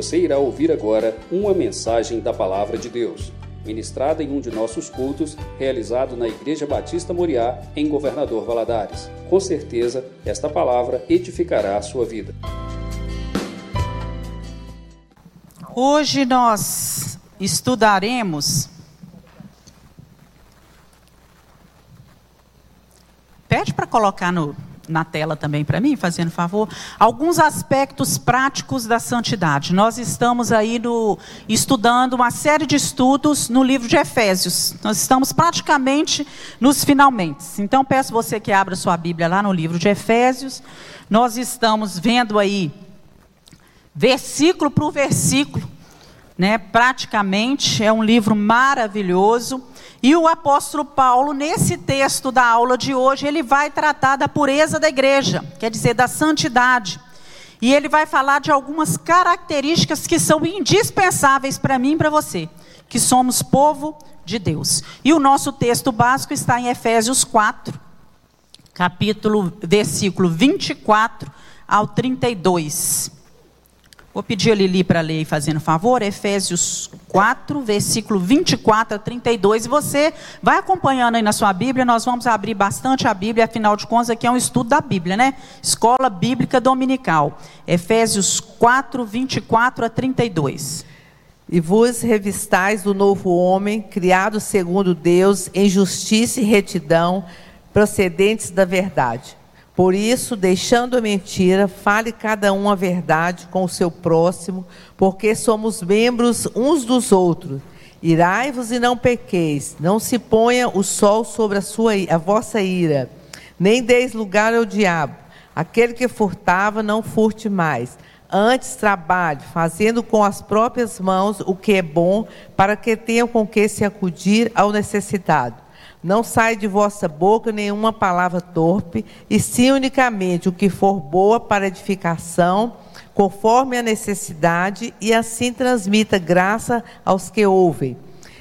Você irá ouvir agora uma mensagem da Palavra de Deus, ministrada em um de nossos cultos, realizado na Igreja Batista Moriá, em Governador Valadares. Com certeza, esta palavra edificará a sua vida. Hoje nós estudaremos. Pede para colocar no, na tela também para mim, fazendo favor, alguns aspectos práticos da santidade. Nós estamos aí no, estudando uma série de estudos no livro de Efésios. Nós estamos praticamente nos finalmente. Então peço você que abra sua Bíblia lá no livro de Efésios. Nós estamos vendo aí versículo por versículo, né? Praticamente é um livro maravilhoso. E o apóstolo Paulo, nesse texto da aula de hoje, ele vai tratar da pureza da igreja, quer dizer, da santidade. E ele vai falar de algumas características que são indispensáveis para mim e para você, que somos povo de Deus. E o nosso texto básico está em Efésios 4, capítulo, versículo 24 ao 32. Vou pedir a Lili para ler, fazendo favor, Efésios 4, versículo 24 a 32. E você vai acompanhando aí na sua Bíblia, nós vamos abrir bastante a Bíblia, afinal de contas, aqui é um estudo da Bíblia, né? Escola Bíblica Dominical. Efésios 4, 24 a 32. E vos revistais do novo homem, criado segundo Deus, em justiça e retidão, procedentes da verdade por isso, deixando a mentira, fale cada um a verdade com o seu próximo, porque somos membros uns dos outros. Irai-vos e não pequeis, não se ponha o sol sobre a, sua, a vossa ira, nem deis lugar ao diabo. Aquele que furtava, não furte mais. Antes trabalhe, fazendo com as próprias mãos o que é bom, para que tenham com que se acudir ao necessitado. Não sai de vossa boca nenhuma palavra torpe, e sim unicamente o que for boa para edificação, conforme a necessidade, e assim transmita graça aos que ouvem.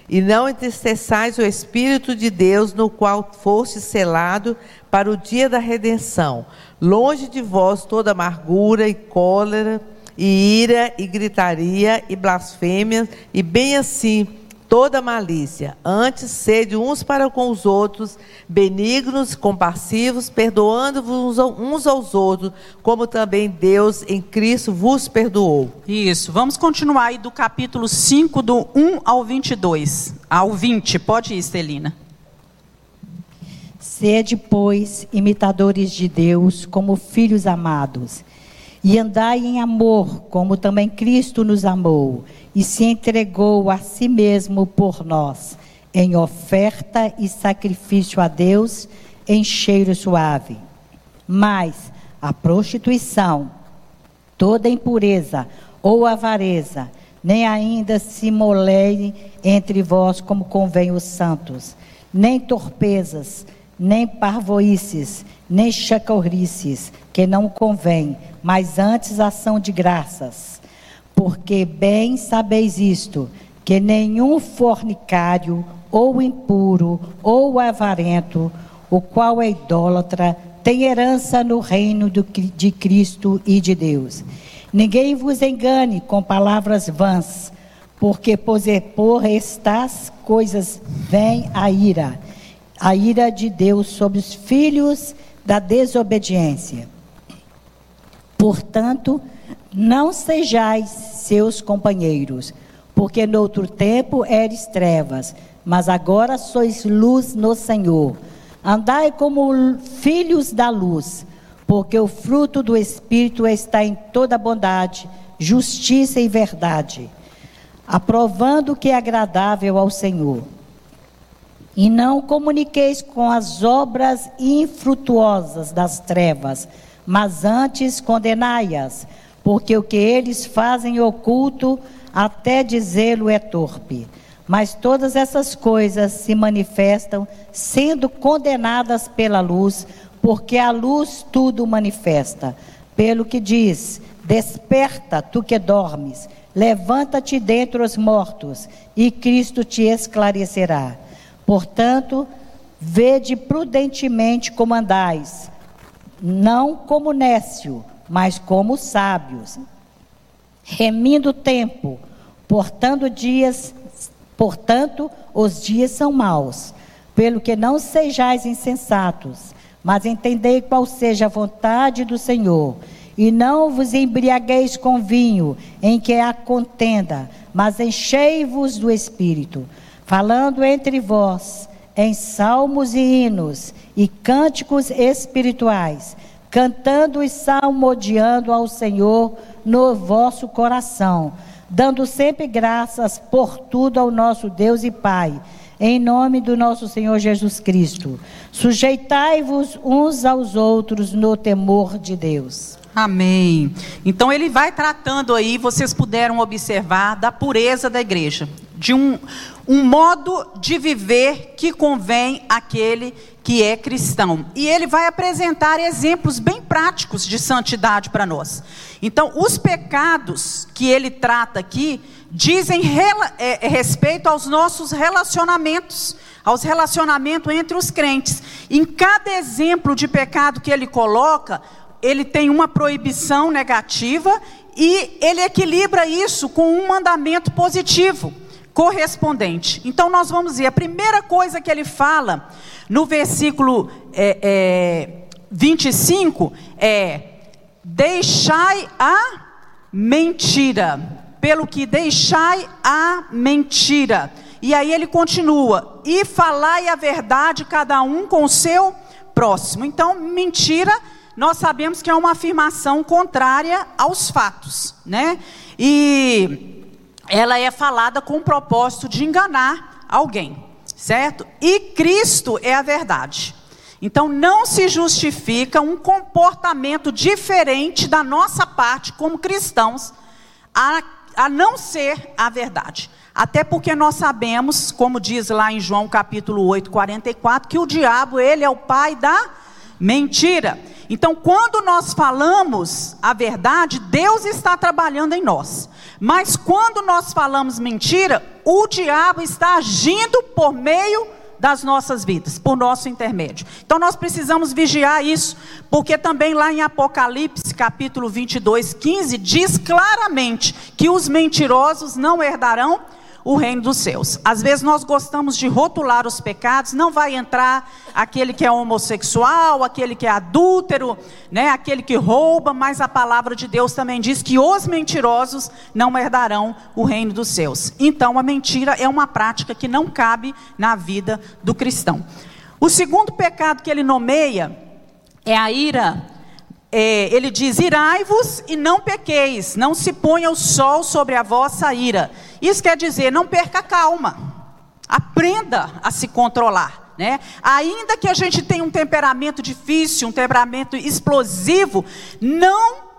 E não entristeçais o Espírito de Deus, no qual foste selado para o dia da redenção. Longe de vós toda amargura e cólera, e ira, e gritaria, e blasfêmia, e bem assim toda malícia. Antes, sede uns para com os outros, benignos, compassivos, perdoando-vos uns aos outros, como também Deus em Cristo vos perdoou. Isso. Vamos continuar aí do capítulo 5, do 1 ao 22. Ao 20. Pode ir, Celina. Sede, pois, imitadores de Deus, como filhos amados, e andai em amor, como também Cristo nos amou e se entregou a si mesmo por nós, em oferta e sacrifício a Deus em cheiro suave. Mas a prostituição, toda impureza ou avareza, nem ainda se moleie entre vós como convém os santos, nem torpezas, nem parvoices, nem chacorrices, que não convém, mas antes ação de graças porque bem sabeis isto, que nenhum fornicário, ou impuro, ou avarento, o qual é idólatra, tem herança no reino de Cristo e de Deus. Ninguém vos engane com palavras vãs, porque por estas coisas vem a ira, a ira de Deus sobre os filhos da desobediência. Portanto, não sejais seus companheiros, porque noutro tempo eres trevas, mas agora sois luz no Senhor. Andai como filhos da luz, porque o fruto do Espírito está em toda bondade, justiça e verdade, aprovando o que é agradável ao Senhor. E não comuniqueis com as obras infrutuosas das trevas, mas antes condenai-as porque o que eles fazem oculto, até dizê-lo é torpe. Mas todas essas coisas se manifestam sendo condenadas pela luz, porque a luz tudo manifesta. Pelo que diz: Desperta, tu que dormes, levanta-te dentre os mortos, e Cristo te esclarecerá. Portanto, vede prudentemente como andais, não como nécio, mas como sábios, remindo o tempo, portanto dias, portanto os dias são maus, pelo que não sejais insensatos, mas entendei qual seja a vontade do Senhor, e não vos embriagueis com vinho, em que há contenda, mas enchei-vos do Espírito, falando entre vós em salmos e hinos e cânticos espirituais, cantando e salmodiando ao Senhor no vosso coração, dando sempre graças por tudo ao nosso Deus e Pai, em nome do nosso Senhor Jesus Cristo. Sujeitai-vos uns aos outros no temor de Deus. Amém. Então ele vai tratando aí, vocês puderam observar, da pureza da igreja, de um, um modo de viver que convém àquele que é cristão. E ele vai apresentar exemplos bem práticos de santidade para nós. Então, os pecados que ele trata aqui dizem rela, é, é, respeito aos nossos relacionamentos, aos relacionamentos entre os crentes. Em cada exemplo de pecado que ele coloca, ele tem uma proibição negativa e ele equilibra isso com um mandamento positivo correspondente. Então nós vamos ver, a primeira coisa que ele fala no versículo é, é, 25 é: deixai a mentira, pelo que deixai a mentira. E aí ele continua: e falai a verdade, cada um com o seu próximo. Então, mentira nós sabemos que é uma afirmação contrária aos fatos, né? E ela é falada com o propósito de enganar alguém, certo? E Cristo é a verdade. Então não se justifica um comportamento diferente da nossa parte como cristãos, a, a não ser a verdade. Até porque nós sabemos, como diz lá em João capítulo 8, 44, que o diabo, ele é o pai da mentira. Então, quando nós falamos a verdade, Deus está trabalhando em nós. Mas quando nós falamos mentira, o diabo está agindo por meio das nossas vidas, por nosso intermédio. Então nós precisamos vigiar isso, porque também lá em Apocalipse, capítulo 22, 15, diz claramente que os mentirosos não herdarão o reino dos céus. Às vezes nós gostamos de rotular os pecados, não vai entrar aquele que é homossexual, aquele que é adúltero, né, aquele que rouba, mas a palavra de Deus também diz que os mentirosos não herdarão o reino dos céus. Então a mentira é uma prática que não cabe na vida do cristão. O segundo pecado que ele nomeia é a ira é, ele diz: irai-vos e não pequeis, não se ponha o sol sobre a vossa ira. Isso quer dizer, não perca a calma, aprenda a se controlar. Né? Ainda que a gente tenha um temperamento difícil, um temperamento explosivo, não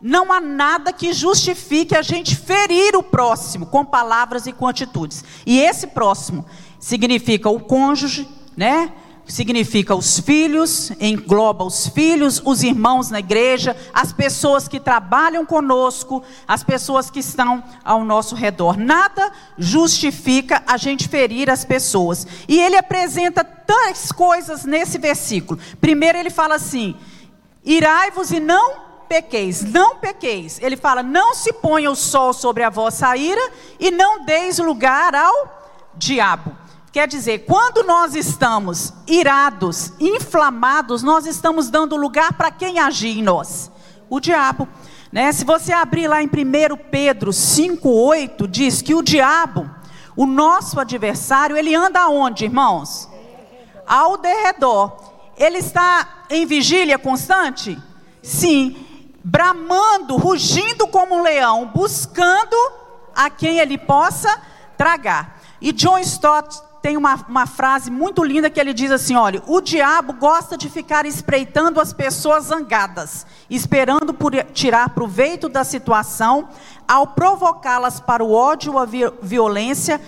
não há nada que justifique a gente ferir o próximo com palavras e com atitudes. E esse próximo significa o cônjuge, né? Significa os filhos, engloba os filhos, os irmãos na igreja, as pessoas que trabalham conosco, as pessoas que estão ao nosso redor. Nada justifica a gente ferir as pessoas. E ele apresenta tais coisas nesse versículo. Primeiro ele fala assim: irai-vos e não pequeis, não pequeis. Ele fala: não se ponha o sol sobre a vossa ira e não deis lugar ao diabo. Quer dizer, quando nós estamos irados, inflamados, nós estamos dando lugar para quem agir em nós? O diabo. Né? Se você abrir lá em 1 Pedro 5,8, diz que o diabo, o nosso adversário, ele anda aonde, irmãos? Ao derredor. Ele está em vigília constante? Sim. Bramando, rugindo como um leão, buscando a quem ele possa tragar. E John Stott tem uma, uma frase muito linda que ele diz assim: olha, o diabo gosta de ficar espreitando as pessoas zangadas, esperando por tirar proveito da situação, ao provocá-las para o ódio a violência,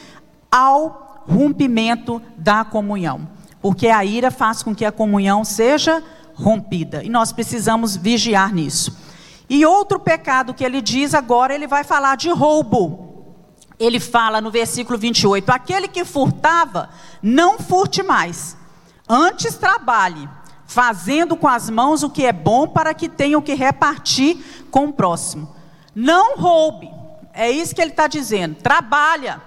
ao rompimento da comunhão. Porque a ira faz com que a comunhão seja rompida. E nós precisamos vigiar nisso. E outro pecado que ele diz agora, ele vai falar de roubo ele fala no versículo 28: aquele que furtava, não furte mais, antes trabalhe, fazendo com as mãos o que é bom para que tenha o que repartir com o próximo. Não roube. É isso que ele está dizendo. Trabalha.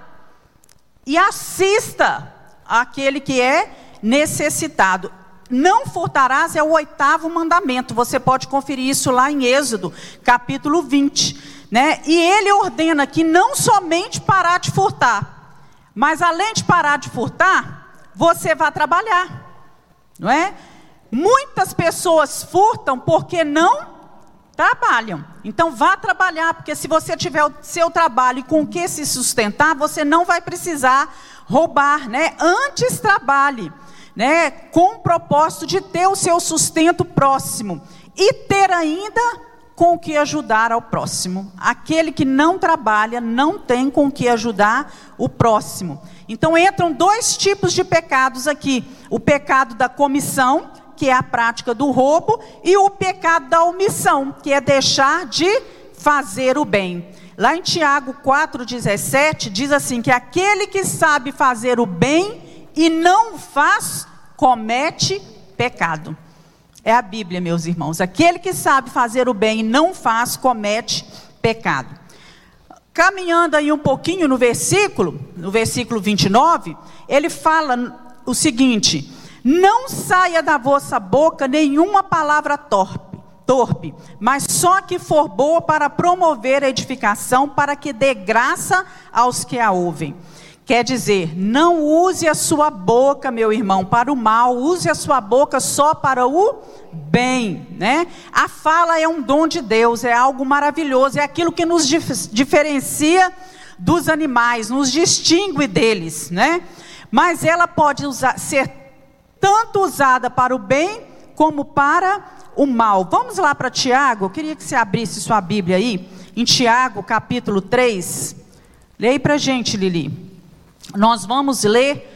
E assista aquele que é necessitado. Não furtarás é o oitavo mandamento. Você pode conferir isso lá em Êxodo, capítulo 20. Né? E ele ordena que não somente parar de furtar, mas além de parar de furtar, você vai trabalhar. Não é? Muitas pessoas furtam porque não trabalham. Então vá trabalhar, porque se você tiver o seu trabalho e com o que se sustentar, você não vai precisar roubar, né? Antes trabalhe né, com o propósito de ter o seu sustento próximo e ter ainda com o que ajudar ao próximo. Aquele que não trabalha não tem com o que ajudar o próximo. Então entram dois tipos de pecados aqui: o pecado da comissão, que é a prática do roubo, e o pecado da omissão, que é deixar de fazer o bem. Lá em Tiago 4,17 diz assim: que aquele que sabe fazer o bem e não faz, comete pecado. É a Bíblia, meus irmãos. Aquele que sabe fazer o bem e não faz, comete pecado. Caminhando aí um pouquinho no versículo, no versículo 29, ele fala o seguinte: Não saia da vossa boca nenhuma palavra torpe, torpe, mas só que for boa para promover a edificação, para que dê graça aos que a ouvem. Quer dizer, não use a sua boca, meu irmão, para o mal, use a sua boca só para o bem, né? A fala é um dom de Deus, é algo maravilhoso, é aquilo que nos dif diferencia dos animais, nos distingue deles, né? Mas ela pode usar, ser tanto usada para o bem como para o mal. Vamos lá para Tiago, eu queria que você abrisse sua Bíblia aí, em Tiago, capítulo 3. Leia para gente, Lili. Nós vamos ler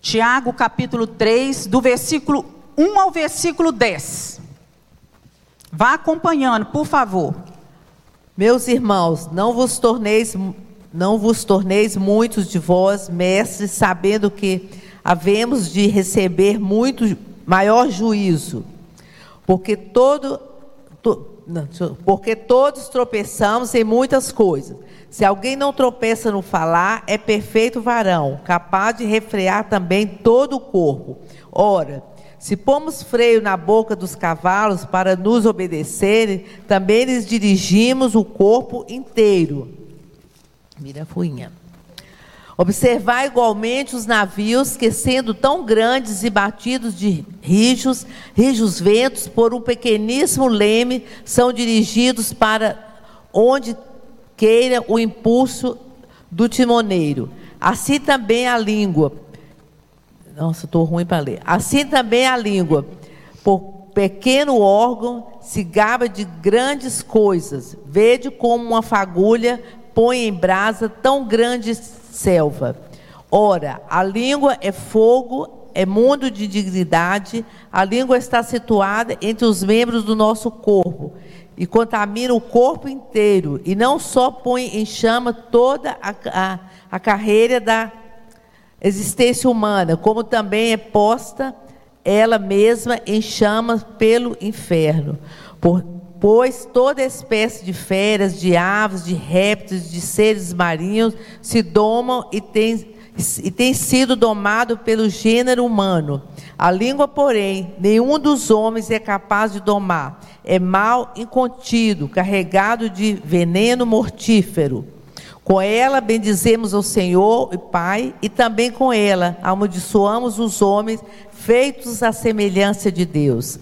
Tiago capítulo 3, do versículo 1 ao versículo 10. Vá acompanhando, por favor. Meus irmãos, não vos torneis não vos torneis muitos de vós mestres, sabendo que havemos de receber muito maior juízo, porque todo porque todos tropeçamos em muitas coisas. Se alguém não tropeça no falar, é perfeito varão, capaz de refrear também todo o corpo. Ora, se pomos freio na boca dos cavalos para nos obedecerem, também lhes dirigimos o corpo inteiro. Mira a fuinha. Observar igualmente os navios que, sendo tão grandes e batidos de rijos, rijos ventos, por um pequeníssimo leme, são dirigidos para onde queira o impulso do timoneiro. Assim também a língua. Nossa, estou ruim para ler. Assim também a língua, por pequeno órgão, se gaba de grandes coisas. Vede como uma fagulha põe em brasa tão grande selva. Ora, a língua é fogo, é mundo de dignidade, a língua está situada entre os membros do nosso corpo e contamina o corpo inteiro, e não só põe em chama toda a, a, a carreira da existência humana, como também é posta ela mesma em chamas pelo inferno. Por, pois toda espécie de feras, de aves, de répteis, de seres marinhos se domam e têm e tem sido domado pelo gênero humano. A língua, porém, nenhum dos homens é capaz de domar. É mal incontido, carregado de veneno mortífero. Com ela bendizemos o Senhor e Pai, e também com ela amaldiçoamos os homens feitos à semelhança de Deus.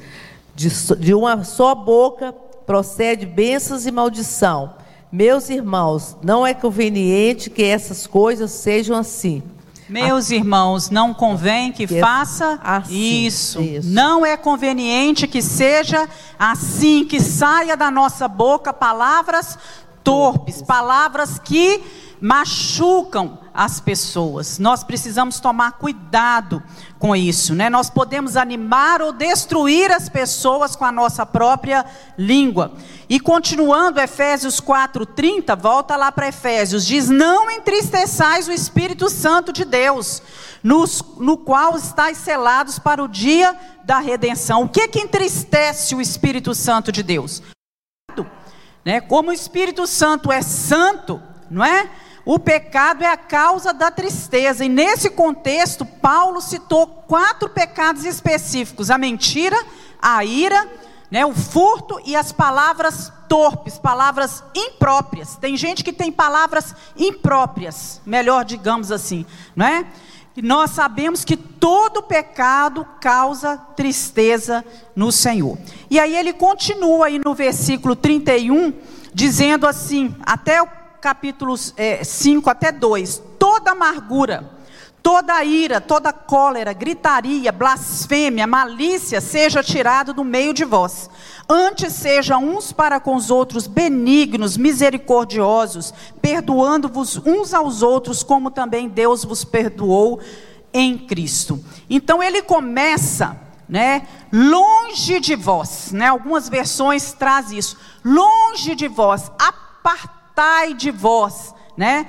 De, de uma só boca procede bênçãos e maldição. Meus irmãos, não é conveniente que essas coisas sejam assim. Meus irmãos, não convém que faça assim, isso. isso. Não é conveniente que seja assim, que saia da nossa boca palavras torpes, palavras que machucam as pessoas. Nós precisamos tomar cuidado com isso, né? Nós podemos animar ou destruir as pessoas com a nossa própria língua. E continuando Efésios 4:30, volta lá para Efésios, diz: "Não entristeçais o Espírito Santo de Deus, nos, no qual estáis selados para o dia da redenção". O que que entristece o Espírito Santo de Deus? né? Como o Espírito Santo é santo, não é? O pecado é a causa da tristeza. E nesse contexto, Paulo citou quatro pecados específicos: a mentira, a ira, né, o furto e as palavras torpes, palavras impróprias. Tem gente que tem palavras impróprias, melhor digamos assim, não é? E nós sabemos que todo pecado causa tristeza no Senhor. E aí ele continua aí no versículo 31, dizendo assim, até o capítulo é, 5 até 2: toda amargura, toda ira, toda cólera, gritaria, blasfêmia, malícia seja tirado do meio de vós. Antes sejam uns para com os outros benignos, misericordiosos, perdoando-vos uns aos outros, como também Deus vos perdoou em Cristo. Então ele começa, né, longe de vós, né? Algumas versões traz isso. Longe de vós, apartai de vós, né?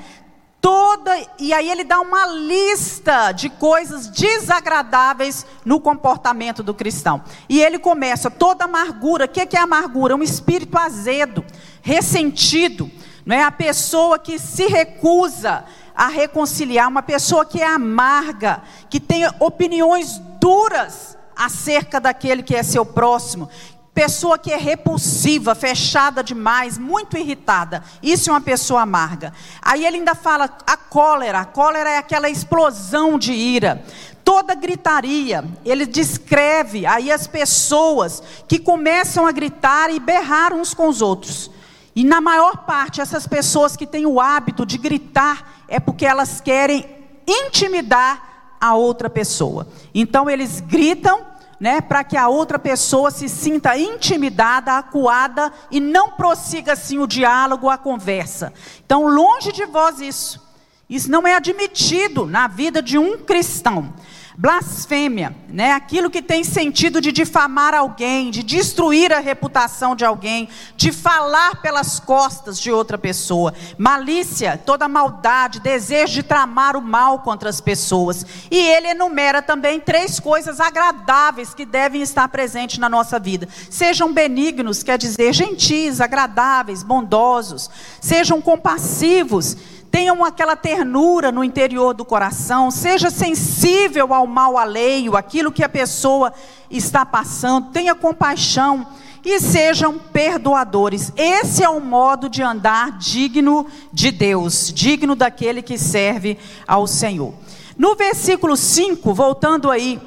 toda, e aí ele dá uma lista de coisas desagradáveis no comportamento do cristão. E ele começa toda amargura. O que é amargura? Um espírito azedo, ressentido, não é a pessoa que se recusa a reconciliar, uma pessoa que é amarga, que tem opiniões duras acerca daquele que é seu próximo, Pessoa que é repulsiva, fechada demais, muito irritada. Isso é uma pessoa amarga. Aí ele ainda fala a cólera. A cólera é aquela explosão de ira. Toda gritaria. Ele descreve aí as pessoas que começam a gritar e berrar uns com os outros. E na maior parte, essas pessoas que têm o hábito de gritar é porque elas querem intimidar a outra pessoa. Então eles gritam né, para que a outra pessoa se sinta intimidada, acuada e não prossiga assim o diálogo, a conversa. Então, longe de vós isso. Isso não é admitido na vida de um cristão. Blasfêmia, né? Aquilo que tem sentido de difamar alguém, de destruir a reputação de alguém, de falar pelas costas de outra pessoa. Malícia, toda maldade, desejo de tramar o mal contra as pessoas. E ele enumera também três coisas agradáveis que devem estar presentes na nossa vida. Sejam benignos, quer dizer, gentis, agradáveis, bondosos. Sejam compassivos tenham aquela ternura no interior do coração, seja sensível ao mal alheio, aquilo que a pessoa está passando, tenha compaixão e sejam perdoadores. Esse é o modo de andar digno de Deus, digno daquele que serve ao Senhor. No versículo 5, voltando aí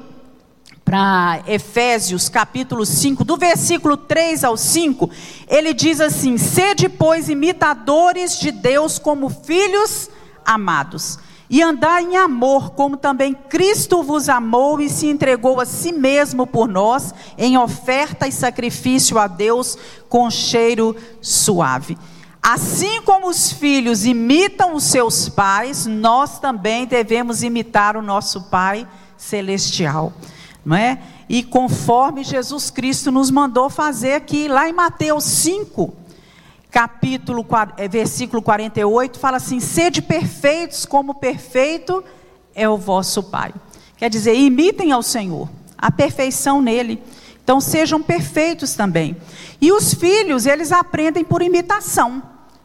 para Efésios capítulo 5, do versículo 3 ao 5, ele diz assim: Sede, pois, imitadores de Deus como filhos amados, e andai em amor, como também Cristo vos amou e se entregou a si mesmo por nós, em oferta e sacrifício a Deus com cheiro suave. Assim como os filhos imitam os seus pais, nós também devemos imitar o nosso Pai celestial não é? E conforme Jesus Cristo nos mandou fazer aqui, lá em Mateus 5, capítulo, eh, versículo 48, fala assim: sede perfeitos como perfeito é o vosso Pai. Quer dizer, imitem ao Senhor, a perfeição nele. Então sejam perfeitos também. E os filhos, eles aprendem por imitação.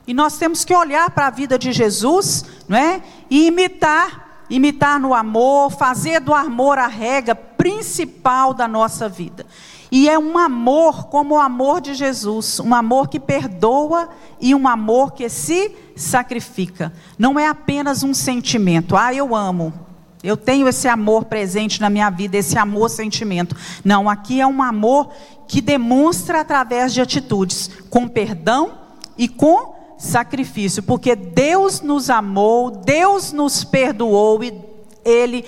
E nós temos que olhar para a vida de Jesus, não é? E imitar imitar no amor, fazer do amor a regra principal da nossa vida. E é um amor como o amor de Jesus, um amor que perdoa e um amor que se sacrifica. Não é apenas um sentimento, ah, eu amo. Eu tenho esse amor presente na minha vida, esse amor sentimento. Não, aqui é um amor que demonstra através de atitudes, com perdão e com sacrifício, porque Deus nos amou, Deus nos perdoou e Ele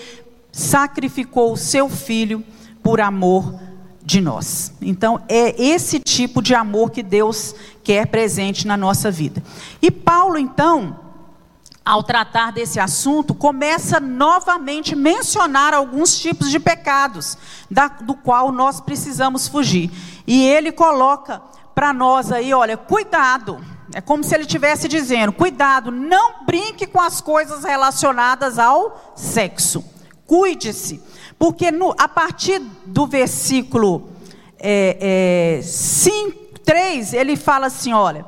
sacrificou o seu filho por amor de nós. Então, é esse tipo de amor que Deus quer presente na nossa vida. E Paulo, então, ao tratar desse assunto, começa novamente a mencionar alguns tipos de pecados, da, do qual nós precisamos fugir. E ele coloca para nós aí, olha, cuidado é como se ele estivesse dizendo: cuidado, não brinque com as coisas relacionadas ao sexo. Cuide-se. Porque no, a partir do versículo é, é, 5, 3, ele fala assim: olha,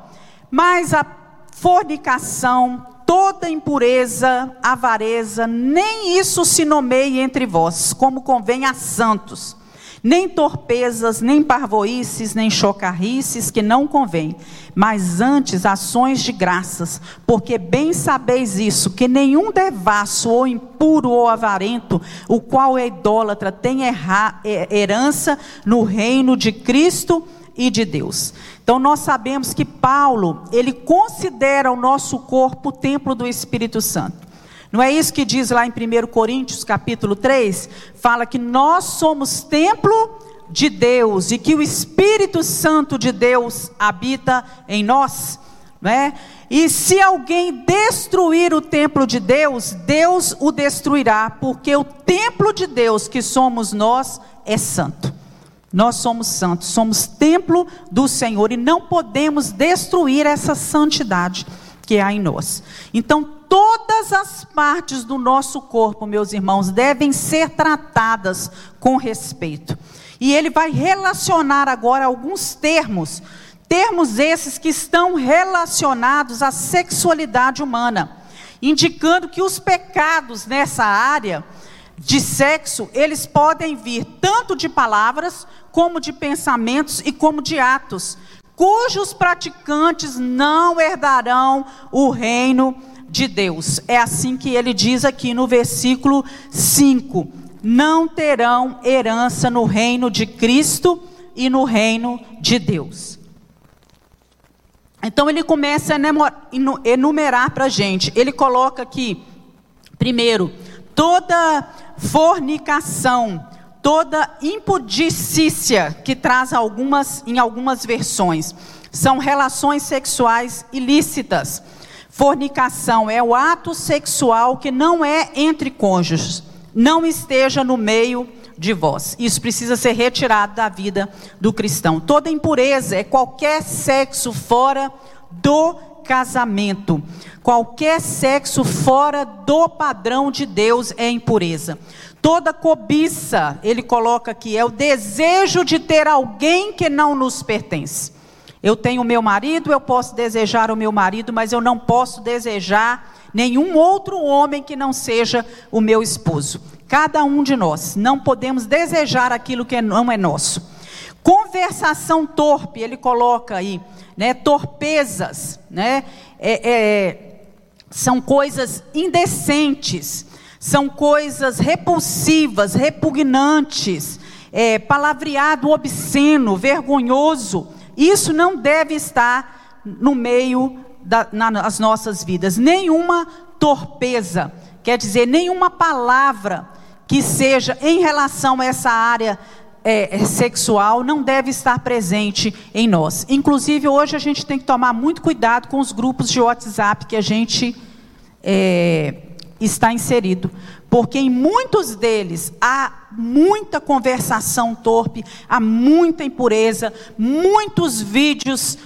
Mas a fornicação, toda impureza, avareza, nem isso se nomeie entre vós, como convém a santos. Nem torpezas, nem parvoices, nem chocarrices, que não convém, mas antes ações de graças, porque bem sabeis isso, que nenhum devasso, ou impuro, ou avarento, o qual é idólatra, tem herança no reino de Cristo e de Deus. Então nós sabemos que Paulo, ele considera o nosso corpo o templo do Espírito Santo. Não é isso que diz lá em 1 Coríntios, capítulo 3? Fala que nós somos templo de Deus e que o Espírito Santo de Deus habita em nós, não é? E se alguém destruir o templo de Deus, Deus o destruirá, porque o templo de Deus que somos nós é santo. Nós somos santos, somos templo do Senhor e não podemos destruir essa santidade que há em nós. Então, todas as partes do nosso corpo, meus irmãos, devem ser tratadas com respeito. E ele vai relacionar agora alguns termos, termos esses que estão relacionados à sexualidade humana, indicando que os pecados nessa área de sexo, eles podem vir tanto de palavras, como de pensamentos e como de atos, cujos praticantes não herdarão o reino de Deus. É assim que ele diz aqui no versículo 5: não terão herança no reino de Cristo e no reino de Deus. Então ele começa a enumerar para a gente. Ele coloca aqui, primeiro, toda fornicação, toda impudicícia que traz algumas em algumas versões são relações sexuais ilícitas. Fornicação é o ato sexual que não é entre cônjuges, não esteja no meio de vós. Isso precisa ser retirado da vida do cristão. Toda impureza é qualquer sexo fora do casamento. Qualquer sexo fora do padrão de Deus é impureza. Toda cobiça, ele coloca aqui, é o desejo de ter alguém que não nos pertence. Eu tenho meu marido, eu posso desejar o meu marido, mas eu não posso desejar nenhum outro homem que não seja o meu esposo. Cada um de nós não podemos desejar aquilo que não é nosso. Conversação torpe, ele coloca aí, né? Torpezas, né? É, é, são coisas indecentes, são coisas repulsivas, repugnantes, é, palavreado obsceno, vergonhoso. Isso não deve estar no meio das nossas vidas. Nenhuma torpeza, quer dizer, nenhuma palavra que seja em relação a essa área é, é, sexual não deve estar presente em nós. Inclusive, hoje a gente tem que tomar muito cuidado com os grupos de WhatsApp que a gente é, está inserido. Porque em muitos deles há muita conversação torpe, há muita impureza, muitos vídeos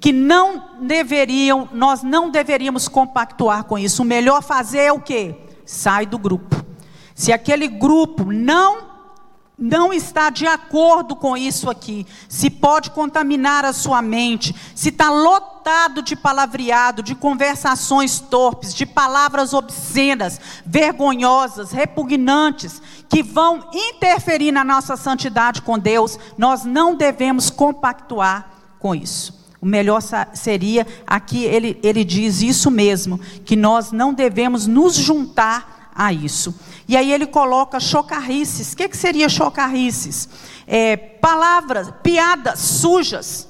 que não deveriam, nós não deveríamos compactuar com isso. O melhor fazer é o quê? Sai do grupo. Se aquele grupo não não está de acordo com isso aqui, se pode contaminar a sua mente, se está lotado de palavreado, de conversações torpes, de palavras obscenas, vergonhosas, repugnantes, que vão interferir na nossa santidade com Deus, nós não devemos compactuar com isso. O melhor seria, aqui ele, ele diz isso mesmo, que nós não devemos nos juntar a isso. E aí ele coloca chocarrices. O que, que seria chocarrices? É, palavras, piadas sujas,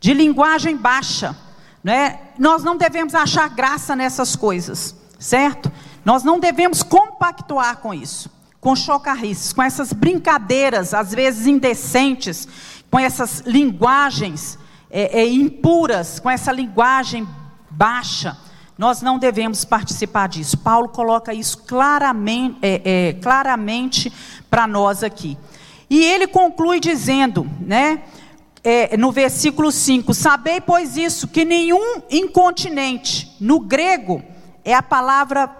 de linguagem baixa. Né? Nós não devemos achar graça nessas coisas, certo? Nós não devemos compactuar com isso, com chocarrices, com essas brincadeiras, às vezes indecentes, com essas linguagens é, é, impuras, com essa linguagem baixa. Nós não devemos participar disso. Paulo coloca isso claramente, é, é, claramente para nós aqui. E ele conclui dizendo, né, é, no versículo 5: Sabei, pois, isso, que nenhum incontinente, no grego, é a palavra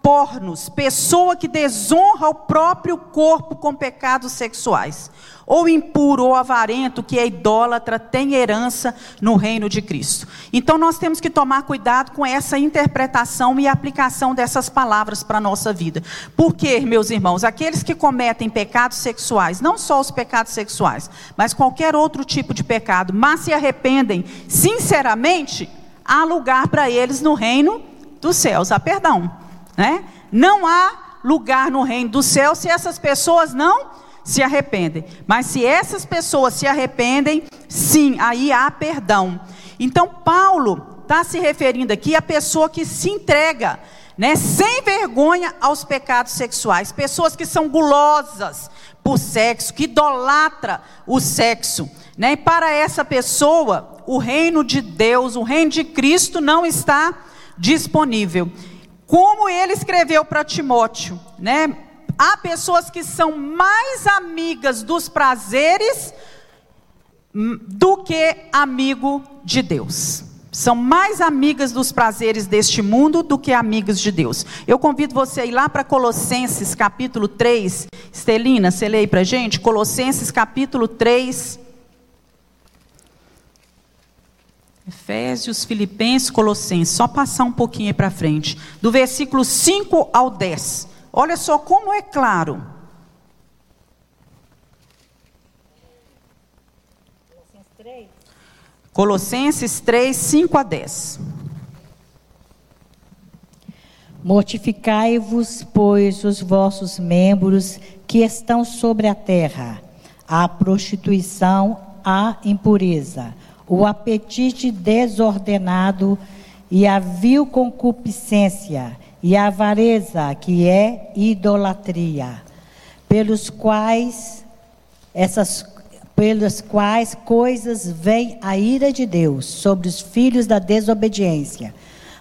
pornos, pessoa que desonra o próprio corpo com pecados sexuais, ou impuro ou avarento que é idólatra, tem herança no reino de Cristo. Então nós temos que tomar cuidado com essa interpretação e aplicação dessas palavras para a nossa vida. Porque, meus irmãos, aqueles que cometem pecados sexuais, não só os pecados sexuais, mas qualquer outro tipo de pecado, mas se arrependem sinceramente, há lugar para eles no reino dos céus, há perdão. Né? Não há lugar no reino dos céus se essas pessoas não se arrependem. Mas se essas pessoas se arrependem, sim, aí há perdão. Então, Paulo está se referindo aqui à pessoa que se entrega, né, sem vergonha aos pecados sexuais. Pessoas que são gulosas por sexo, que idolatra o sexo. Né? E para essa pessoa, o reino de Deus, o reino de Cristo não está disponível. Como ele escreveu para Timóteo, né? Há pessoas que são mais amigas dos prazeres do que amigo de Deus. São mais amigas dos prazeres deste mundo do que amigas de Deus. Eu convido você a ir lá para Colossenses capítulo 3. Estelina, você lê aí para gente? Colossenses capítulo 3. Efésios, Filipenses, Colossenses, só passar um pouquinho para frente. Do versículo 5 ao 10. Olha só como é claro. Colossenses 3, 5 a 10. Mortificai-vos, pois, os vossos membros que estão sobre a terra, a prostituição, a impureza o apetite desordenado e a vil concupiscência e a avareza, que é idolatria, pelos quais essas pelas quais coisas vem a ira de Deus sobre os filhos da desobediência,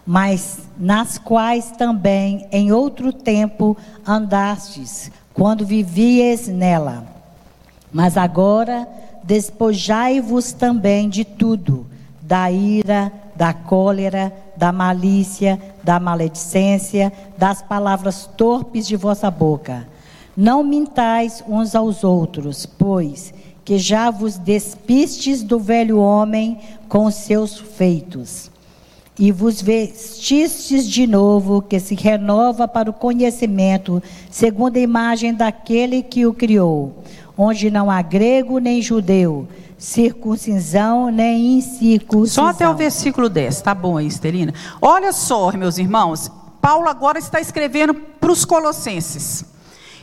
mas nas quais também em outro tempo andastes, quando vivias nela. Mas agora despojai-vos também de tudo, da ira, da cólera, da malícia, da maledicência, das palavras torpes de vossa boca. Não mintais uns aos outros, pois que já vos despistes do velho homem com seus feitos, e vos vestistes de novo, que se renova para o conhecimento, segundo a imagem daquele que o criou onde não há grego nem judeu, circuncisão nem incircuncisão. Só até o versículo 10, tá bom aí, Estelina? Olha só, meus irmãos, Paulo agora está escrevendo para os colossenses.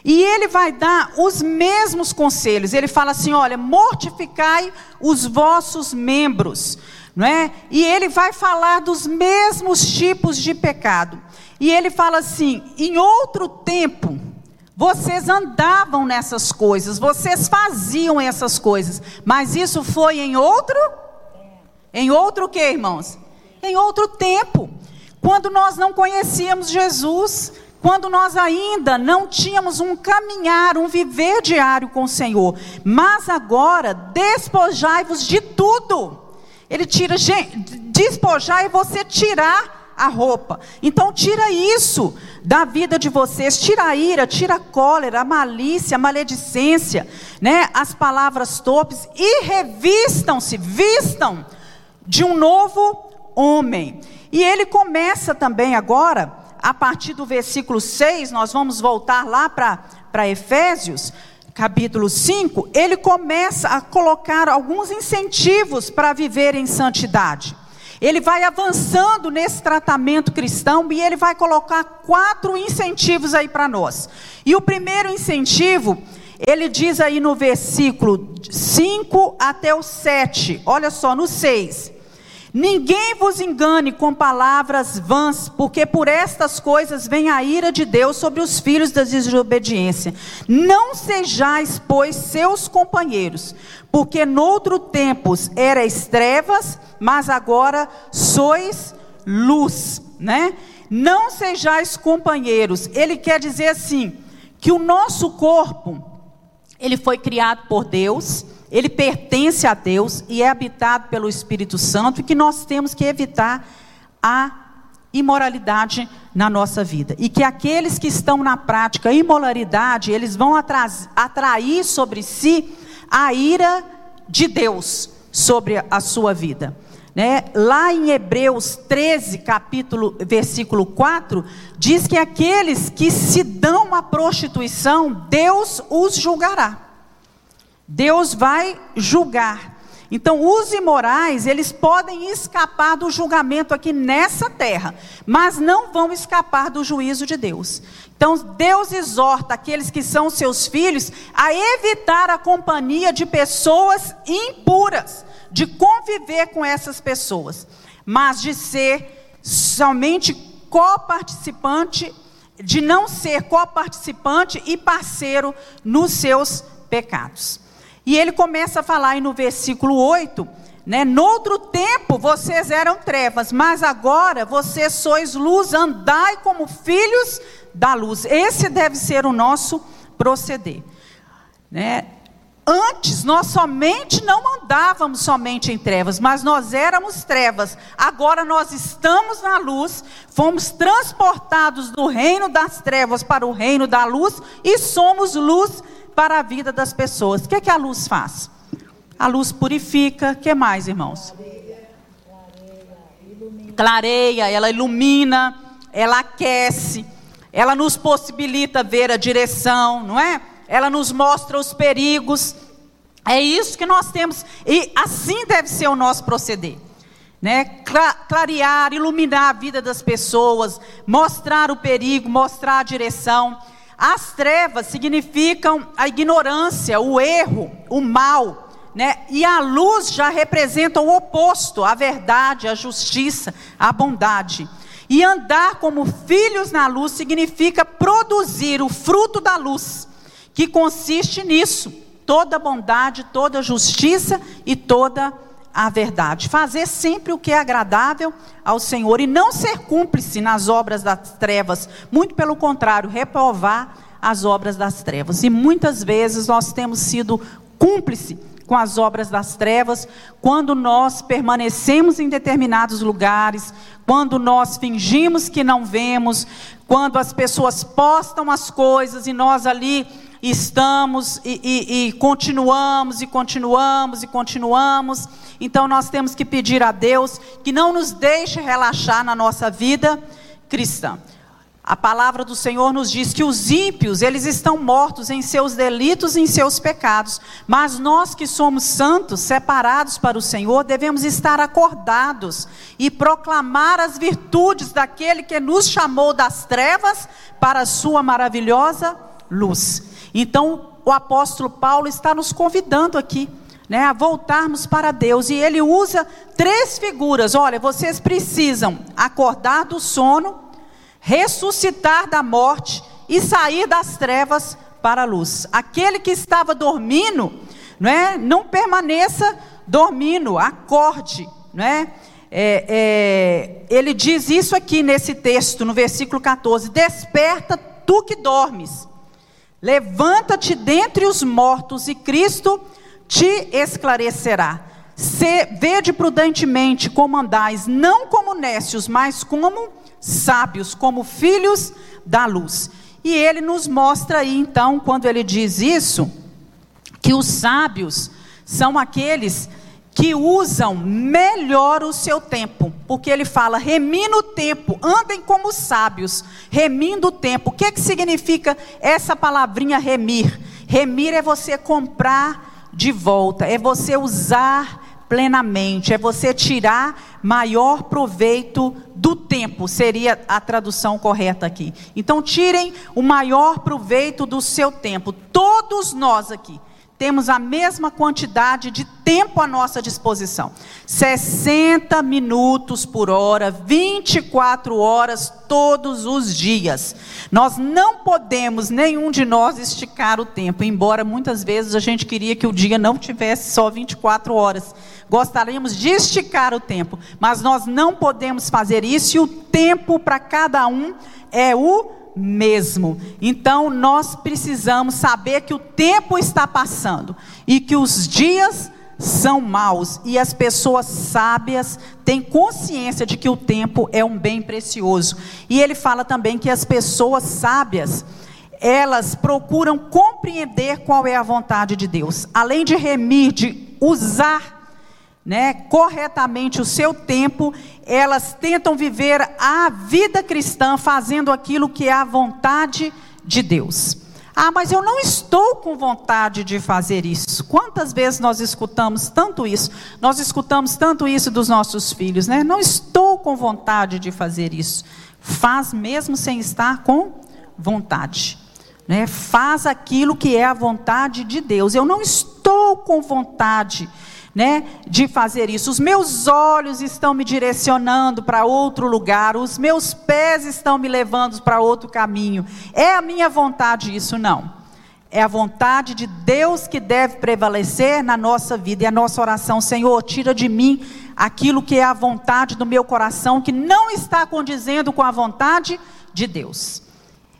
E ele vai dar os mesmos conselhos. Ele fala assim: olha, mortificai os vossos membros. Não é? E ele vai falar dos mesmos tipos de pecado. E ele fala assim: em outro tempo, vocês andavam nessas coisas, vocês faziam essas coisas, mas isso foi em outro? Em outro que, irmãos? Em outro tempo, quando nós não conhecíamos Jesus, quando nós ainda não tínhamos um caminhar, um viver diário com o Senhor. Mas agora, despojai-vos de tudo. Ele tira, despojar é você tirar a roupa. Então tira isso da vida de vocês, tira a ira, tira a cólera, a malícia, a maledicência, né? As palavras torpes e revistam-se, vistam de um novo homem. E ele começa também agora, a partir do versículo 6, nós vamos voltar lá para Efésios, capítulo 5, ele começa a colocar alguns incentivos para viver em santidade. Ele vai avançando nesse tratamento cristão e ele vai colocar quatro incentivos aí para nós. E o primeiro incentivo, ele diz aí no versículo 5 até o 7, olha só, no 6. Ninguém vos engane com palavras vãs, porque por estas coisas vem a ira de Deus sobre os filhos da desobediência. Não sejais, pois, seus companheiros, porque noutro tempos erais trevas, mas agora sois luz, né? Não sejais companheiros. Ele quer dizer assim, que o nosso corpo, ele foi criado por Deus, ele pertence a Deus e é habitado pelo Espírito Santo e que nós temos que evitar a imoralidade na nossa vida. E que aqueles que estão na prática imoralidade, eles vão atrair sobre si a ira de Deus sobre a sua vida. Né? Lá em Hebreus 13, capítulo, versículo 4, diz que aqueles que se dão à prostituição, Deus os julgará. Deus vai julgar. Então, os imorais, eles podem escapar do julgamento aqui nessa terra, mas não vão escapar do juízo de Deus. Então, Deus exorta aqueles que são seus filhos a evitar a companhia de pessoas impuras, de conviver com essas pessoas, mas de ser somente coparticipante, de não ser coparticipante e parceiro nos seus pecados. E ele começa a falar aí no versículo 8, né? Noutro tempo vocês eram trevas, mas agora vocês sois luz, andai como filhos da luz. Esse deve ser o nosso proceder, né? Antes nós somente não andávamos somente em trevas, mas nós éramos trevas. Agora nós estamos na luz, fomos transportados do reino das trevas para o reino da luz e somos luz para a vida das pessoas. O que, é que a luz faz? A luz purifica. O que mais, irmãos? Clareia, ela ilumina, ela aquece, ela nos possibilita ver a direção, não é? Ela nos mostra os perigos. É isso que nós temos, e assim deve ser o nosso proceder. Né? Clarear, iluminar a vida das pessoas, mostrar o perigo, mostrar a direção. As trevas significam a ignorância, o erro, o mal, né? E a luz já representa o oposto, a verdade, a justiça, a bondade. E andar como filhos na luz significa produzir o fruto da luz, que consiste nisso: toda bondade, toda justiça e toda a verdade. Fazer sempre o que é agradável ao Senhor e não ser cúmplice nas obras das trevas, muito pelo contrário, reprovar as obras das trevas. E muitas vezes nós temos sido cúmplice com as obras das trevas, quando nós permanecemos em determinados lugares, quando nós fingimos que não vemos, quando as pessoas postam as coisas e nós ali estamos e, e, e continuamos e continuamos e continuamos. Então nós temos que pedir a Deus que não nos deixe relaxar na nossa vida cristã. A palavra do Senhor nos diz que os ímpios, eles estão mortos em seus delitos e em seus pecados. Mas nós que somos santos, separados para o Senhor, devemos estar acordados e proclamar as virtudes daquele que nos chamou das trevas para a sua maravilhosa luz. Então, o apóstolo Paulo está nos convidando aqui né, a voltarmos para Deus. E ele usa três figuras. Olha, vocês precisam acordar do sono, ressuscitar da morte e sair das trevas para a luz. Aquele que estava dormindo, não, é, não permaneça dormindo, acorde. Não é? É, é, ele diz isso aqui nesse texto, no versículo 14: Desperta tu que dormes, levanta-te dentre os mortos, e Cristo te esclarecerá. Se, vede prudentemente como andais, não como nécios, mas como sábios, como filhos da luz. E ele nos mostra aí, então, quando ele diz isso, que os sábios são aqueles que usam melhor o seu tempo, porque ele fala, remina o tempo, andem como sábios, remindo o tempo. O que, é que significa essa palavrinha remir? Remir é você comprar de volta, é você usar plenamente, é você tirar maior proveito do tempo, seria a tradução correta aqui. Então, tirem o maior proveito do seu tempo, todos nós aqui temos a mesma quantidade de tempo à nossa disposição. 60 minutos por hora, 24 horas todos os dias. Nós não podemos, nenhum de nós, esticar o tempo, embora muitas vezes a gente queria que o dia não tivesse só 24 horas. Gostaríamos de esticar o tempo, mas nós não podemos fazer isso e o tempo para cada um é o mesmo. Então nós precisamos saber que o tempo está passando e que os dias são maus e as pessoas sábias têm consciência de que o tempo é um bem precioso. E ele fala também que as pessoas sábias, elas procuram compreender qual é a vontade de Deus, além de remir, de usar né, corretamente o seu tempo, elas tentam viver a vida cristã fazendo aquilo que é a vontade de Deus. Ah, mas eu não estou com vontade de fazer isso. Quantas vezes nós escutamos tanto isso? Nós escutamos tanto isso dos nossos filhos, né? Não estou com vontade de fazer isso. Faz mesmo sem estar com vontade. Né? Faz aquilo que é a vontade de Deus. Eu não estou com vontade né, de fazer isso. Os meus olhos estão me direcionando para outro lugar, os meus pés estão me levando para outro caminho. É a minha vontade isso? Não. É a vontade de Deus que deve prevalecer na nossa vida. E a nossa oração, Senhor, tira de mim aquilo que é a vontade do meu coração, que não está condizendo com a vontade de Deus.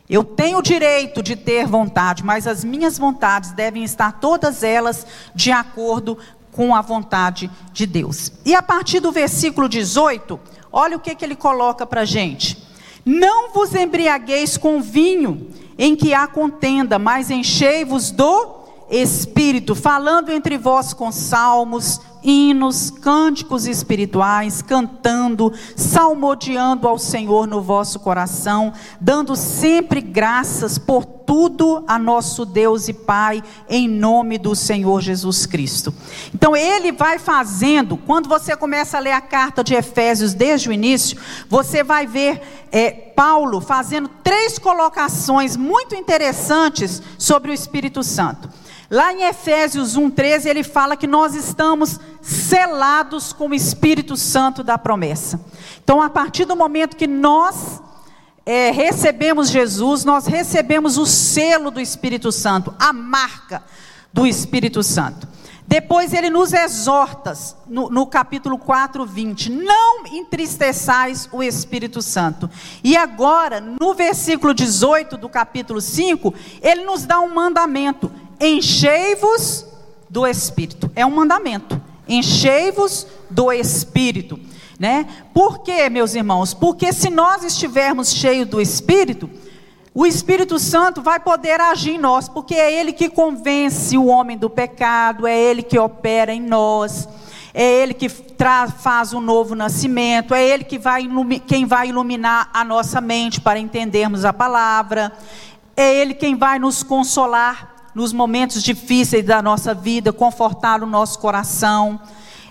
Eu tenho o direito de ter vontade, mas as minhas vontades devem estar todas elas de acordo com a vontade de Deus. E a partir do versículo 18, olha o que, que ele coloca para a gente. Não vos embriagueis com vinho em que há contenda, mas enchei-vos do Espírito, falando entre vós com salmos, hinos, cânticos espirituais, cantando, salmodiando ao Senhor no vosso coração, dando sempre graças por tudo a nosso Deus e Pai, em nome do Senhor Jesus Cristo. Então ele vai fazendo, quando você começa a ler a carta de Efésios desde o início, você vai ver é, Paulo fazendo três colocações muito interessantes sobre o Espírito Santo. Lá em Efésios 1,13, ele fala que nós estamos selados com o Espírito Santo da promessa. Então, a partir do momento que nós é, recebemos Jesus, nós recebemos o selo do Espírito Santo, a marca do Espírito Santo. Depois ele nos exorta, no, no, capítulo 4, 20: Não entristeçais o Espírito Santo. E agora, no versículo 18 do capítulo 5, ele nos dá um mandamento: enchei-vos do Espírito. É um mandamento. Enchei-vos do Espírito. Né? Por quê, meus irmãos? Porque se nós estivermos cheios do Espírito, o Espírito Santo vai poder agir em nós, porque é Ele que convence o homem do pecado, é Ele que opera em nós, é Ele que faz um novo nascimento, é Ele que vai quem vai iluminar a nossa mente para entendermos a palavra, é Ele quem vai nos consolar nos momentos difíceis da nossa vida, confortar o nosso coração.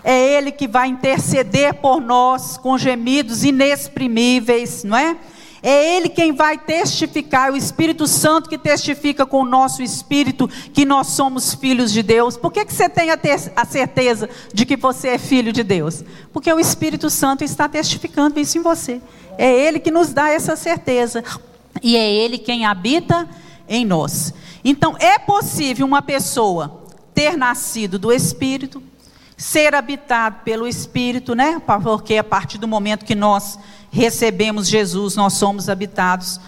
É Ele que vai interceder por nós com gemidos inexprimíveis, não é? É Ele quem vai testificar, é o Espírito Santo que testifica com o nosso espírito que nós somos filhos de Deus. Por que, que você tem a, ter, a certeza de que você é filho de Deus? Porque o Espírito Santo está testificando isso em você. É Ele que nos dá essa certeza. E é Ele quem habita em nós. Então, é possível uma pessoa ter nascido do Espírito, ser habitado pelo Espírito, né? Porque a partir do momento que nós recebemos Jesus, nós somos habitados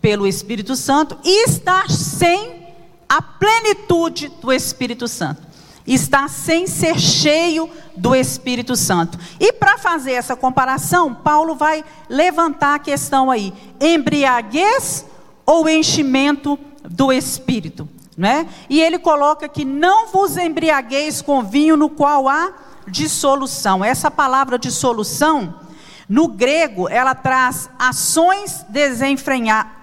pelo Espírito Santo e estar sem a plenitude do Espírito Santo. Está sem ser cheio do Espírito Santo. E para fazer essa comparação, Paulo vai levantar a questão aí: embriaguez ou enchimento do espírito, né? E ele coloca que não vos embriagueis com vinho no qual há dissolução. Essa palavra dissolução, no grego, ela traz ações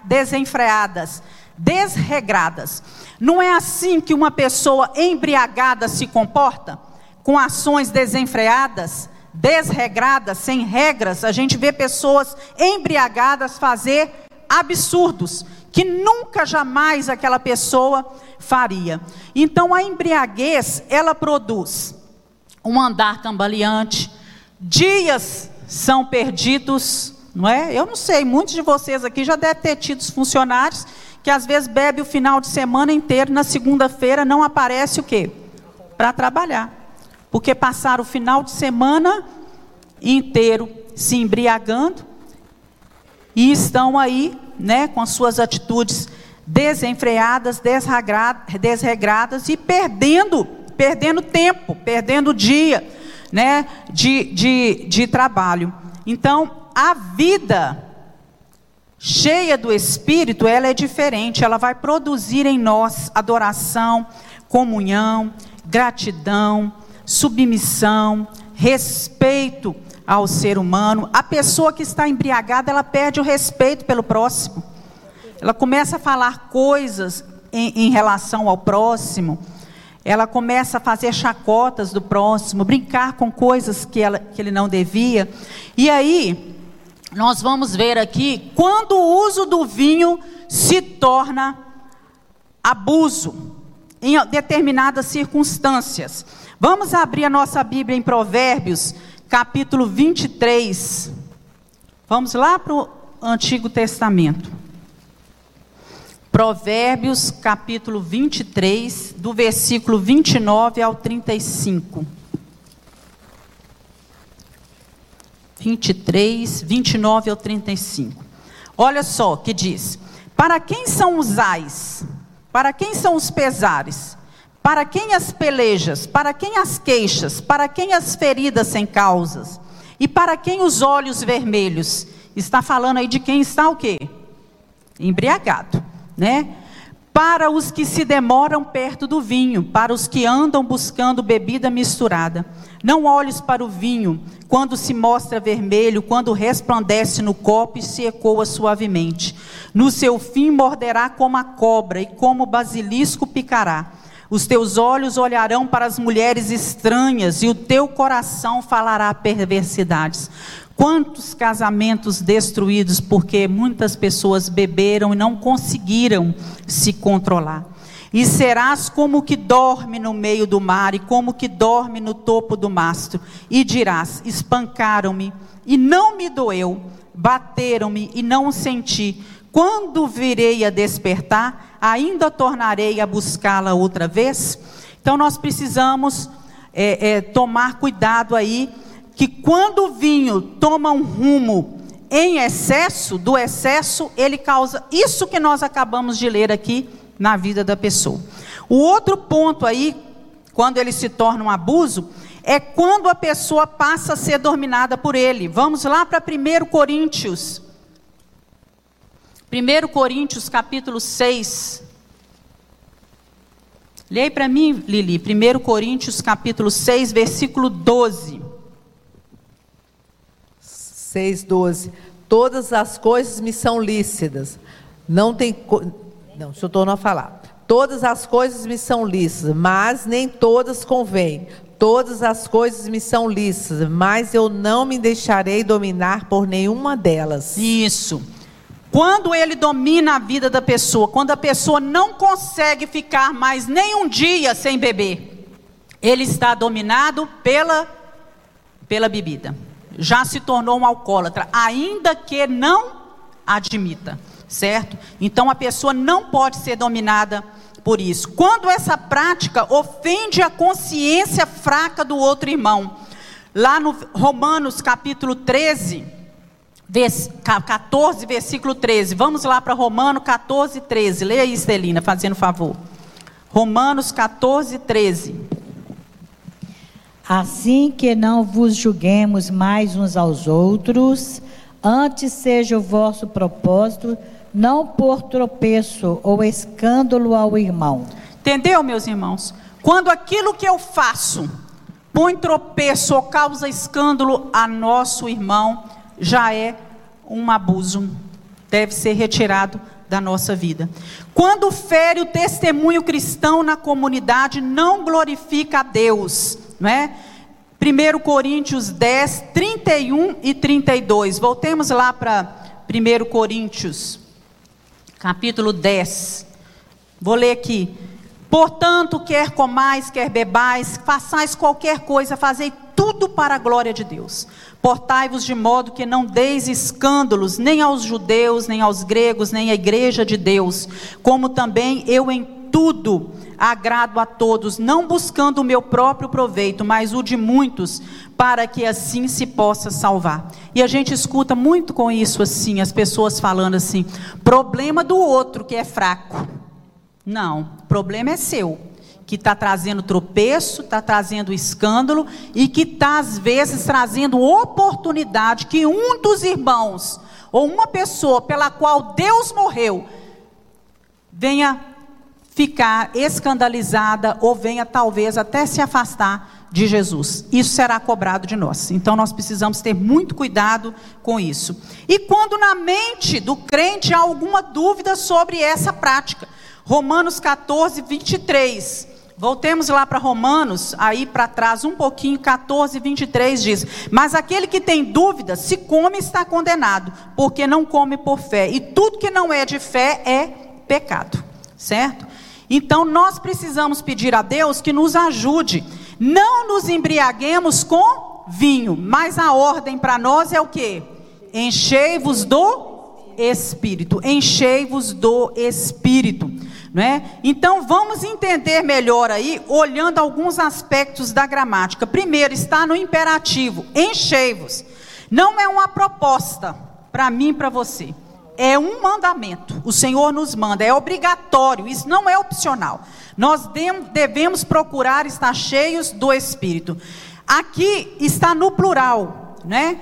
desenfreadas, desregradas. Não é assim que uma pessoa embriagada se comporta? Com ações desenfreadas, desregradas, sem regras. A gente vê pessoas embriagadas fazer absurdos que nunca jamais aquela pessoa faria. Então a embriaguez, ela produz um andar cambaleante, dias são perdidos, não é? Eu não sei, muitos de vocês aqui já devem ter tido funcionários que às vezes bebe o final de semana inteiro, na segunda-feira não aparece o quê? Para trabalhar. Porque passaram o final de semana inteiro se embriagando e estão aí né, com as suas atitudes desenfreadas, desregradas e perdendo perdendo tempo, perdendo dia né, de, de, de trabalho. Então, a vida cheia do Espírito, ela é diferente, ela vai produzir em nós adoração, comunhão, gratidão, submissão, respeito ao ser humano. A pessoa que está embriagada, ela perde o respeito pelo próximo. Ela começa a falar coisas em, em relação ao próximo. Ela começa a fazer chacotas do próximo, brincar com coisas que, ela, que ele não devia. E aí, nós vamos ver aqui quando o uso do vinho se torna abuso em determinadas circunstâncias. Vamos abrir a nossa Bíblia em Provérbios, capítulo 23. Vamos lá para o Antigo Testamento. Provérbios, capítulo 23, do versículo 29 ao 35. 23, 29 ao 35. Olha só que diz: Para quem são os ais? Para quem são os pesares? Para quem as pelejas? Para quem as queixas? Para quem as feridas sem causas? E para quem os olhos vermelhos? Está falando aí de quem está o quê? Embriagado né? Para os que se demoram perto do vinho, para os que andam buscando bebida misturada. Não olhes para o vinho quando se mostra vermelho, quando resplandece no copo e se ecoa suavemente. No seu fim morderá como a cobra e como o basilisco picará. Os teus olhos olharão para as mulheres estranhas e o teu coração falará perversidades. Quantos casamentos destruídos porque muitas pessoas beberam e não conseguiram se controlar. E serás como que dorme no meio do mar e como que dorme no topo do mastro. E dirás: espancaram-me e não me doeu, bateram-me e não o senti. Quando virei a despertar, ainda tornarei a buscá-la outra vez? Então nós precisamos é, é, tomar cuidado aí que quando o vinho toma um rumo em excesso, do excesso, ele causa isso que nós acabamos de ler aqui na vida da pessoa. O outro ponto aí, quando ele se torna um abuso, é quando a pessoa passa a ser dominada por ele. Vamos lá para 1 Coríntios. 1 Coríntios capítulo 6. Leia para mim, Lili, 1 Coríntios capítulo 6, versículo 12. 6,12. Todas as coisas me são lícitas. Não tem. Co... Não, deixa eu tornar a falar. Todas as coisas me são lícitas, mas nem todas convêm. Todas as coisas me são lícitas, mas eu não me deixarei dominar por nenhuma delas. Isso. Quando ele domina a vida da pessoa, quando a pessoa não consegue ficar mais nem um dia sem beber, ele está dominado pela, pela bebida já se tornou um alcoólatra, ainda que não admita, certo? Então a pessoa não pode ser dominada por isso. Quando essa prática ofende a consciência fraca do outro irmão, lá no Romanos capítulo 13, 14, versículo 13. Vamos lá para Romanos 14, 13. Leia aí, Celina, fazendo favor. Romanos 14, 13. Assim que não vos julguemos mais uns aos outros, antes seja o vosso propósito não por tropeço ou escândalo ao irmão. Entendeu, meus irmãos? Quando aquilo que eu faço põe tropeço ou causa escândalo a nosso irmão, já é um abuso. Deve ser retirado da nossa vida. Quando fere o testemunho cristão na comunidade, não glorifica a Deus não é? 1 Coríntios 10, 31 e 32. Voltemos lá para 1 Coríntios, capítulo 10. Vou ler aqui. Portanto, quer comais, quer bebais, façais qualquer coisa, fazei tudo para a glória de Deus. Portai-vos de modo que não deis escândalos nem aos judeus, nem aos gregos, nem à igreja de Deus, como também eu em tudo agrado a todos, não buscando o meu próprio proveito, mas o de muitos, para que assim se possa salvar. E a gente escuta muito com isso assim, as pessoas falando assim: problema do outro que é fraco. Não, problema é seu. Que está trazendo tropeço, está trazendo escândalo e que está, às vezes, trazendo oportunidade que um dos irmãos ou uma pessoa pela qual Deus morreu venha ficar escandalizada ou venha talvez até se afastar de Jesus. Isso será cobrado de nós. Então nós precisamos ter muito cuidado com isso. E quando na mente do crente há alguma dúvida sobre essa prática, Romanos 14, 23. Voltemos lá para Romanos, aí para trás um pouquinho, 14, 23 diz: Mas aquele que tem dúvida, se come, está condenado, porque não come por fé. E tudo que não é de fé é pecado, certo? Então nós precisamos pedir a Deus que nos ajude. Não nos embriaguemos com vinho, mas a ordem para nós é o que? Enchei-vos do Espírito. Enchei-vos do Espírito. Não é? Então vamos entender melhor aí, olhando alguns aspectos da gramática. Primeiro, está no imperativo, enchei-vos. Não é uma proposta para mim e para você. É um mandamento. O Senhor nos manda, é obrigatório, isso não é opcional. Nós devemos procurar estar cheios do Espírito. Aqui está no plural, né?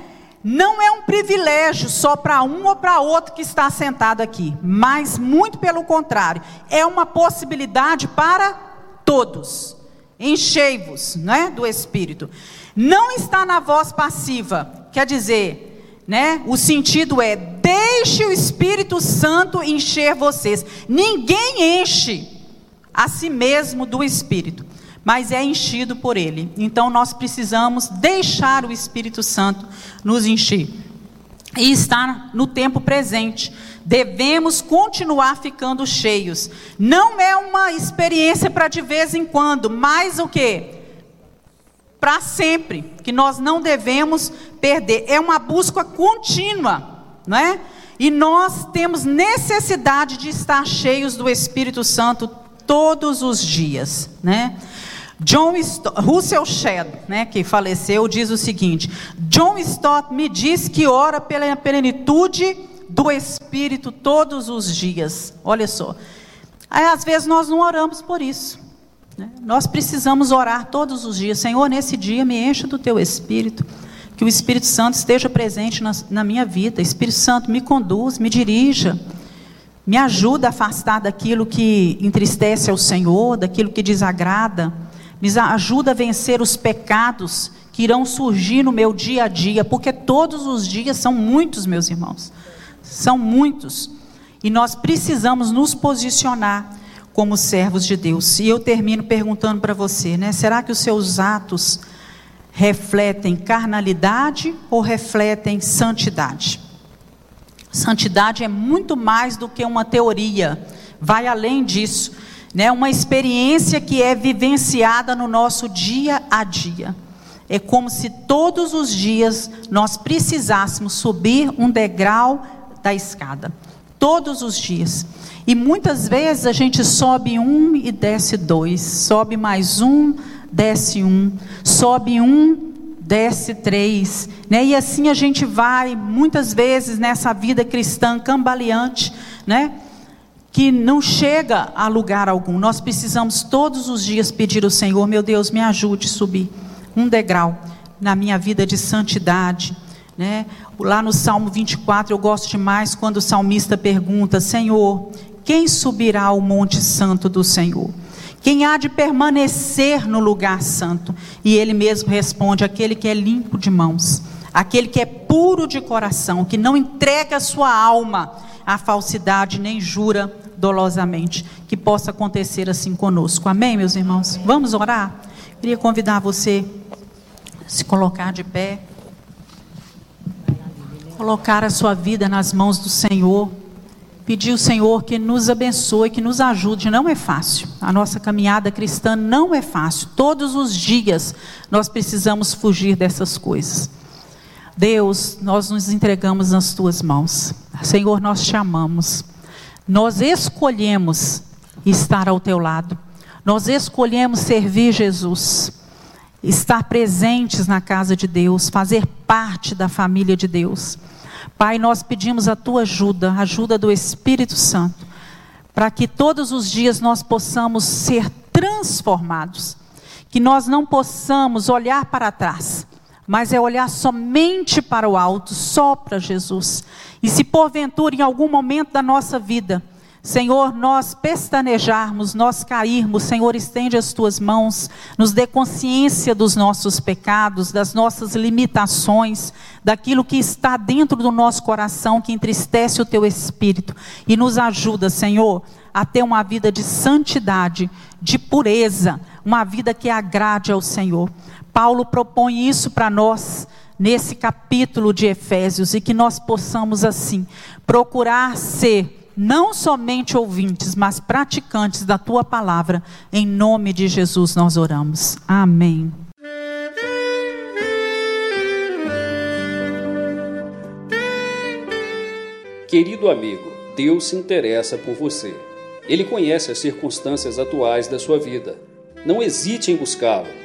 Não é um privilégio só para um ou para outro que está sentado aqui, mas muito pelo contrário, é uma possibilidade para todos. Enchei-vos, né, do Espírito. Não está na voz passiva, quer dizer, né, o sentido é deixe o Espírito Santo encher vocês. Ninguém enche a si mesmo do Espírito mas é enchido por Ele. Então nós precisamos deixar o Espírito Santo nos encher. E estar no tempo presente. Devemos continuar ficando cheios. Não é uma experiência para de vez em quando, mas o que? Para sempre, que nós não devemos perder. É uma busca contínua, não é? E nós temos necessidade de estar cheios do Espírito Santo todos os dias, né? John Stott, Russell Shedd, né, que faleceu, diz o seguinte: John Stott me diz que ora pela plenitude do Espírito todos os dias. Olha só. Aí, às vezes nós não oramos por isso. Né? Nós precisamos orar todos os dias. Senhor, nesse dia me encha do teu Espírito. Que o Espírito Santo esteja presente na, na minha vida. Espírito Santo, me conduz, me dirija. Me ajuda a afastar daquilo que entristece ao Senhor, daquilo que desagrada me ajuda a vencer os pecados que irão surgir no meu dia a dia, porque todos os dias são muitos, meus irmãos. São muitos. E nós precisamos nos posicionar como servos de Deus. E eu termino perguntando para você, né? Será que os seus atos refletem carnalidade ou refletem santidade? Santidade é muito mais do que uma teoria, vai além disso né? Uma experiência que é vivenciada no nosso dia a dia. É como se todos os dias nós precisássemos subir um degrau da escada. Todos os dias. E muitas vezes a gente sobe um e desce dois, sobe mais um, desce um, sobe um, desce três, né? E assim a gente vai muitas vezes nessa vida cristã cambaleante, né? Que não chega a lugar algum. Nós precisamos todos os dias pedir ao Senhor, meu Deus, me ajude a subir um degrau na minha vida de santidade. Né? Lá no Salmo 24, eu gosto demais quando o salmista pergunta: Senhor, quem subirá ao monte santo do Senhor? Quem há de permanecer no lugar santo? E ele mesmo responde: aquele que é limpo de mãos, aquele que é puro de coração, que não entrega a sua alma à falsidade nem jura dolosamente. Que possa acontecer assim conosco. Amém, meus irmãos? Vamos orar? Queria convidar você a se colocar de pé. Colocar a sua vida nas mãos do Senhor. Pedir ao Senhor que nos abençoe, que nos ajude. Não é fácil. A nossa caminhada cristã não é fácil. Todos os dias nós precisamos fugir dessas coisas. Deus, nós nos entregamos nas tuas mãos. Senhor, nós te amamos. Nós escolhemos estar ao teu lado. Nós escolhemos servir Jesus, estar presentes na casa de Deus, fazer parte da família de Deus. Pai, nós pedimos a tua ajuda, a ajuda do Espírito Santo, para que todos os dias nós possamos ser transformados. Que nós não possamos olhar para trás, mas é olhar somente para o alto, só para Jesus. E se porventura em algum momento da nossa vida, Senhor, nós pestanejarmos, nós cairmos, Senhor, estende as tuas mãos, nos dê consciência dos nossos pecados, das nossas limitações, daquilo que está dentro do nosso coração que entristece o teu espírito e nos ajuda, Senhor, a ter uma vida de santidade, de pureza, uma vida que agrade ao Senhor. Paulo propõe isso para nós nesse capítulo de Efésios e que nós possamos assim procurar ser não somente ouvintes, mas praticantes da tua palavra. Em nome de Jesus nós oramos. Amém. Querido amigo, Deus se interessa por você. Ele conhece as circunstâncias atuais da sua vida. Não hesite em buscá-lo.